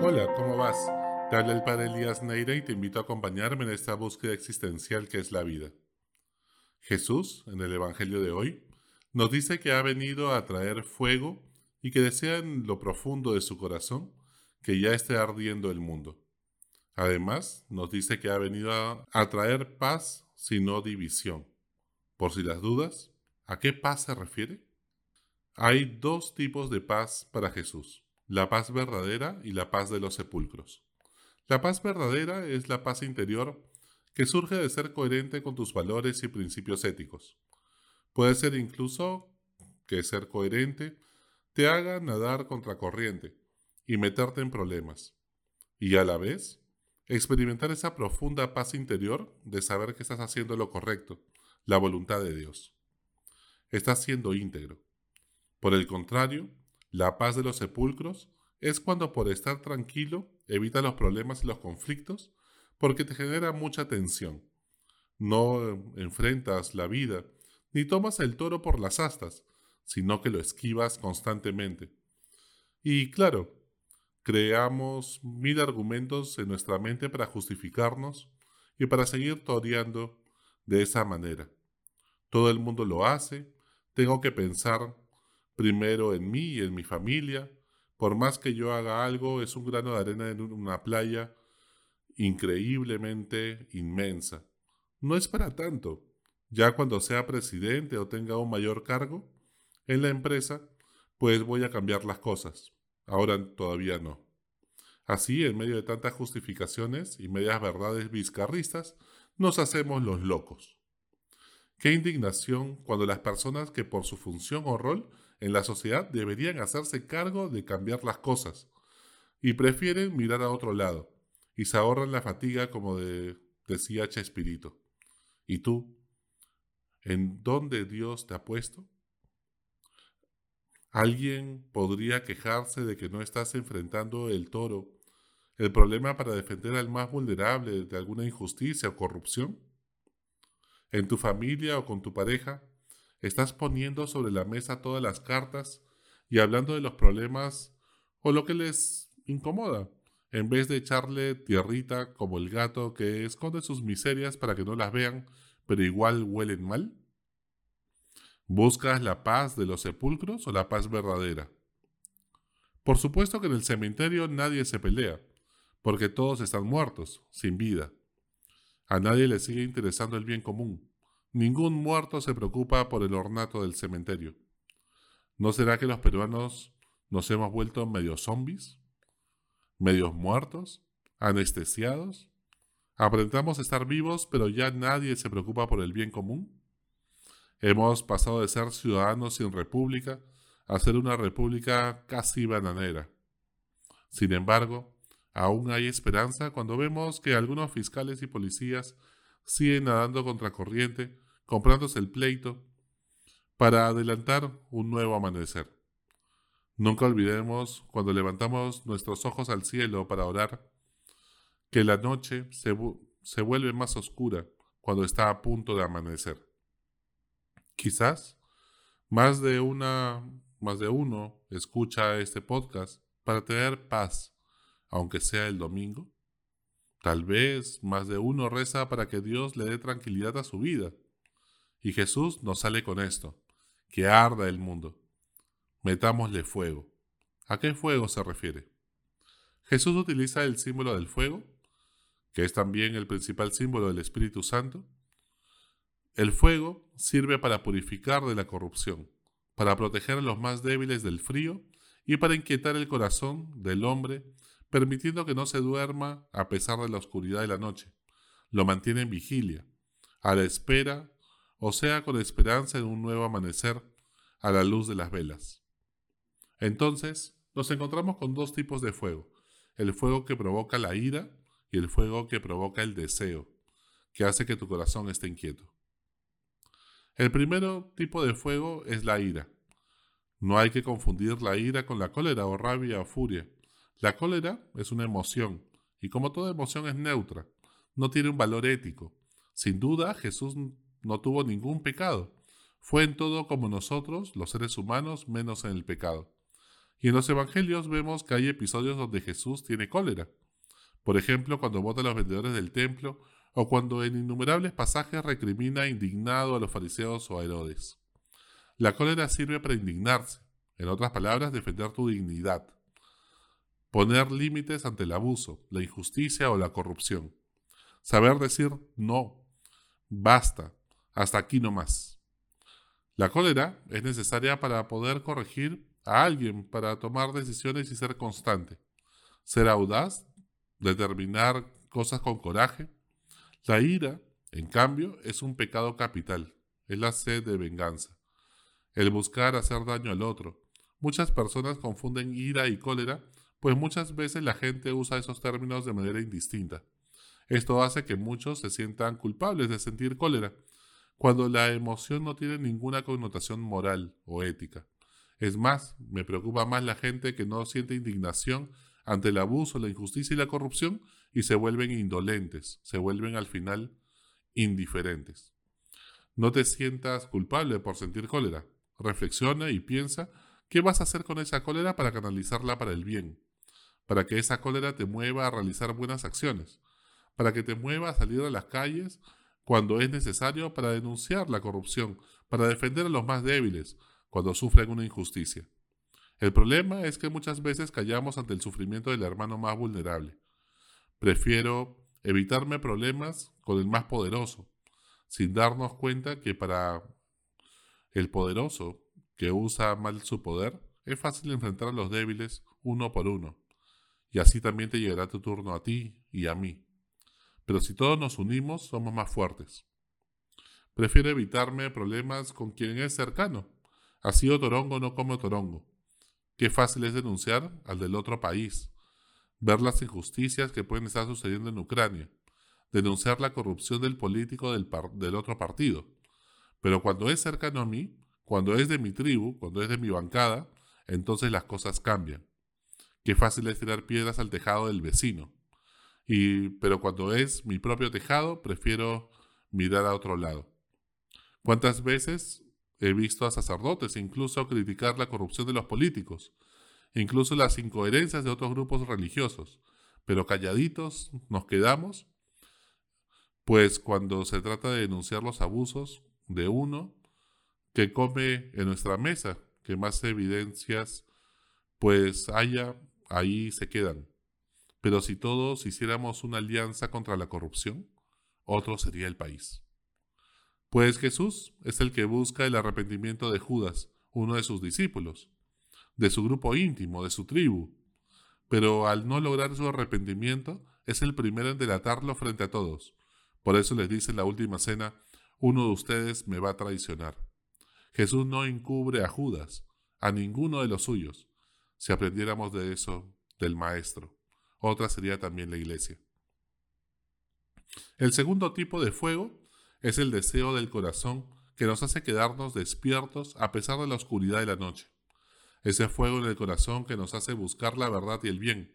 Hola, ¿cómo vas? Te habla el padre Elías Neira y te invito a acompañarme en esta búsqueda existencial que es la vida. Jesús, en el Evangelio de hoy, nos dice que ha venido a traer fuego y que desea en lo profundo de su corazón que ya esté ardiendo el mundo. Además, nos dice que ha venido a, traer paz, sino división. Por si las dudas, ¿a qué paz se refiere? Hay dos tipos de paz para Jesús la paz verdadera y la paz de los sepulcros. La paz verdadera es la paz interior que surge de ser coherente con tus valores y principios éticos. Puede ser incluso que ser coherente te haga nadar contracorriente y meterte en problemas. Y a la vez, experimentar esa profunda paz interior de saber que estás haciendo lo correcto, la voluntad de Dios. Estás siendo íntegro. Por el contrario, la paz de los sepulcros es cuando por estar tranquilo evita los problemas y los conflictos porque te genera mucha tensión. No enfrentas la vida ni tomas el toro por las astas, sino que lo esquivas constantemente. Y claro, creamos mil argumentos en nuestra mente para justificarnos y para seguir toreando de esa manera. Todo el mundo lo hace, tengo que pensar primero en mí y en mi familia. Por más que yo haga algo, es un grano de arena en una playa increíblemente inmensa. No es para tanto. Ya cuando sea presidente o tenga un mayor cargo en la empresa, pues voy a cambiar las cosas. Ahora todavía no. Así, en medio de tantas justificaciones y medias verdades vizcarristas, nos hacemos los locos. Qué indignación cuando las personas que por su función o rol en la sociedad deberían hacerse cargo de cambiar las cosas y prefieren mirar a otro lado y se ahorran la fatiga como de, decía Chespirito. ¿Y tú? ¿En dónde Dios te ha puesto? ¿Alguien podría quejarse de que no estás enfrentando el toro, el problema para defender al más vulnerable de alguna injusticia o corrupción? ¿En tu familia o con tu pareja? Estás poniendo sobre la mesa todas las cartas y hablando de los problemas o lo que les incomoda, en vez de echarle tierrita como el gato que esconde sus miserias para que no las vean, pero igual huelen mal. ¿Buscas la paz de los sepulcros o la paz verdadera? Por supuesto que en el cementerio nadie se pelea, porque todos están muertos, sin vida. A nadie le sigue interesando el bien común. Ningún muerto se preocupa por el ornato del cementerio. ¿No será que los peruanos nos hemos vuelto medio zombies? ¿Medios muertos? ¿Anestesiados? ¿Aprendamos a estar vivos pero ya nadie se preocupa por el bien común? Hemos pasado de ser ciudadanos sin república a ser una república casi bananera. Sin embargo, aún hay esperanza cuando vemos que algunos fiscales y policías siguen nadando contracorriente comprándose el pleito para adelantar un nuevo amanecer. Nunca olvidemos, cuando levantamos nuestros ojos al cielo para orar, que la noche se, se vuelve más oscura cuando está a punto de amanecer. Quizás más de una, más de uno escucha este podcast para tener paz, aunque sea el domingo. Tal vez más de uno reza para que Dios le dé tranquilidad a su vida y Jesús nos sale con esto, que arda el mundo. Metámosle fuego. ¿A qué fuego se refiere? Jesús utiliza el símbolo del fuego, que es también el principal símbolo del Espíritu Santo. El fuego sirve para purificar de la corrupción, para proteger a los más débiles del frío y para inquietar el corazón del hombre, permitiendo que no se duerma a pesar de la oscuridad de la noche. Lo mantiene en vigilia, a la espera o sea con esperanza en un nuevo amanecer a la luz de las velas. Entonces, nos encontramos con dos tipos de fuego, el fuego que provoca la ira y el fuego que provoca el deseo, que hace que tu corazón esté inquieto. El primero tipo de fuego es la ira. No hay que confundir la ira con la cólera o rabia o furia. La cólera es una emoción, y como toda emoción es neutra, no tiene un valor ético. Sin duda, Jesús no tuvo ningún pecado. Fue en todo como nosotros, los seres humanos, menos en el pecado. Y en los evangelios vemos que hay episodios donde Jesús tiene cólera. Por ejemplo, cuando vota a los vendedores del templo o cuando en innumerables pasajes recrimina indignado a los fariseos o a Herodes. La cólera sirve para indignarse, en otras palabras, defender tu dignidad, poner límites ante el abuso, la injusticia o la corrupción, saber decir no, basta, hasta aquí no más. La cólera es necesaria para poder corregir a alguien, para tomar decisiones y ser constante, ser audaz, determinar cosas con coraje. La ira, en cambio, es un pecado capital, es la sed de venganza, el buscar hacer daño al otro. Muchas personas confunden ira y cólera, pues muchas veces la gente usa esos términos de manera indistinta. Esto hace que muchos se sientan culpables de sentir cólera, cuando la emoción no tiene ninguna connotación moral o ética. Es más, me preocupa más la gente que no siente indignación ante el abuso, la injusticia y la corrupción y se vuelven indolentes, se vuelven al final indiferentes. No te sientas culpable por sentir cólera. Reflexiona y piensa qué vas a hacer con esa cólera para canalizarla para el bien, para que esa cólera te mueva a realizar buenas acciones, para que te mueva a salir a las calles cuando es necesario para denunciar la corrupción, para defender a los más débiles cuando sufren una injusticia. El problema es que muchas veces callamos ante el sufrimiento del hermano más vulnerable. Prefiero evitarme problemas con el más poderoso, sin darnos cuenta que para el poderoso que usa mal su poder, es fácil enfrentar a los débiles uno por uno, y así también te llegará tu turno a ti y a mí. Pero si todos nos unimos, somos más fuertes. Prefiero evitarme problemas con quien es cercano. Así o torongo no come torongo. Qué fácil es denunciar al del otro país, ver las injusticias que pueden estar sucediendo en Ucrania, denunciar la corrupción del político del, del otro partido. Pero cuando es cercano a mí, cuando es de mi tribu, cuando es de mi bancada, entonces las cosas cambian. Qué fácil es tirar piedras al tejado del vecino. Y, pero cuando es mi propio tejado, prefiero mirar a otro lado. ¿Cuántas veces he visto a sacerdotes incluso criticar la corrupción de los políticos, incluso las incoherencias de otros grupos religiosos? Pero calladitos nos quedamos, pues cuando se trata de denunciar los abusos de uno que come en nuestra mesa, que más evidencias pues haya, ahí se quedan. Pero si todos hiciéramos una alianza contra la corrupción, otro sería el país. Pues Jesús es el que busca el arrepentimiento de Judas, uno de sus discípulos, de su grupo íntimo, de su tribu. Pero al no lograr su arrepentimiento, es el primero en delatarlo frente a todos. Por eso les dice en la última cena, uno de ustedes me va a traicionar. Jesús no encubre a Judas, a ninguno de los suyos. Si aprendiéramos de eso del Maestro otra sería también la iglesia. El segundo tipo de fuego es el deseo del corazón que nos hace quedarnos despiertos a pesar de la oscuridad de la noche. Ese fuego en el corazón que nos hace buscar la verdad y el bien.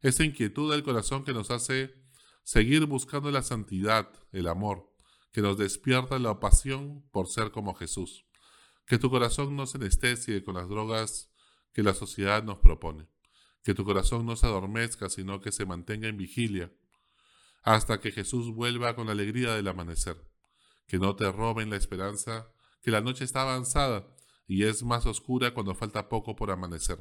Esa inquietud del corazón que nos hace seguir buscando la santidad, el amor, que nos despierta la pasión por ser como Jesús. Que tu corazón no se anestesie con las drogas que la sociedad nos propone que tu corazón no se adormezca, sino que se mantenga en vigilia, hasta que Jesús vuelva con la alegría del amanecer, que no te roben la esperanza, que la noche está avanzada y es más oscura cuando falta poco por amanecer.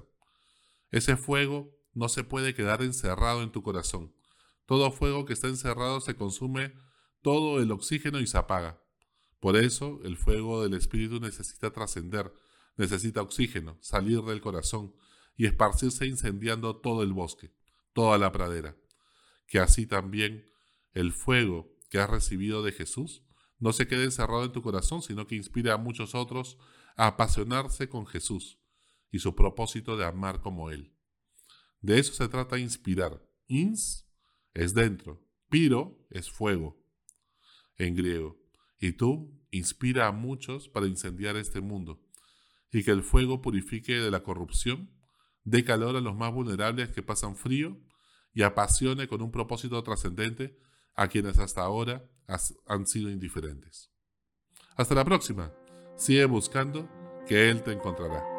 Ese fuego no se puede quedar encerrado en tu corazón. Todo fuego que está encerrado se consume todo el oxígeno y se apaga. Por eso el fuego del Espíritu necesita trascender, necesita oxígeno, salir del corazón, y esparcirse incendiando todo el bosque, toda la pradera. Que así también el fuego que has recibido de Jesús no se quede encerrado en tu corazón, sino que inspire a muchos otros a apasionarse con Jesús y su propósito de amar como Él. De eso se trata inspirar. Ins es dentro, piro es fuego en griego. Y tú inspira a muchos para incendiar este mundo y que el fuego purifique de la corrupción dé calor a los más vulnerables que pasan frío y apasione con un propósito trascendente a quienes hasta ahora han sido indiferentes. Hasta la próxima. Sigue buscando que Él te encontrará.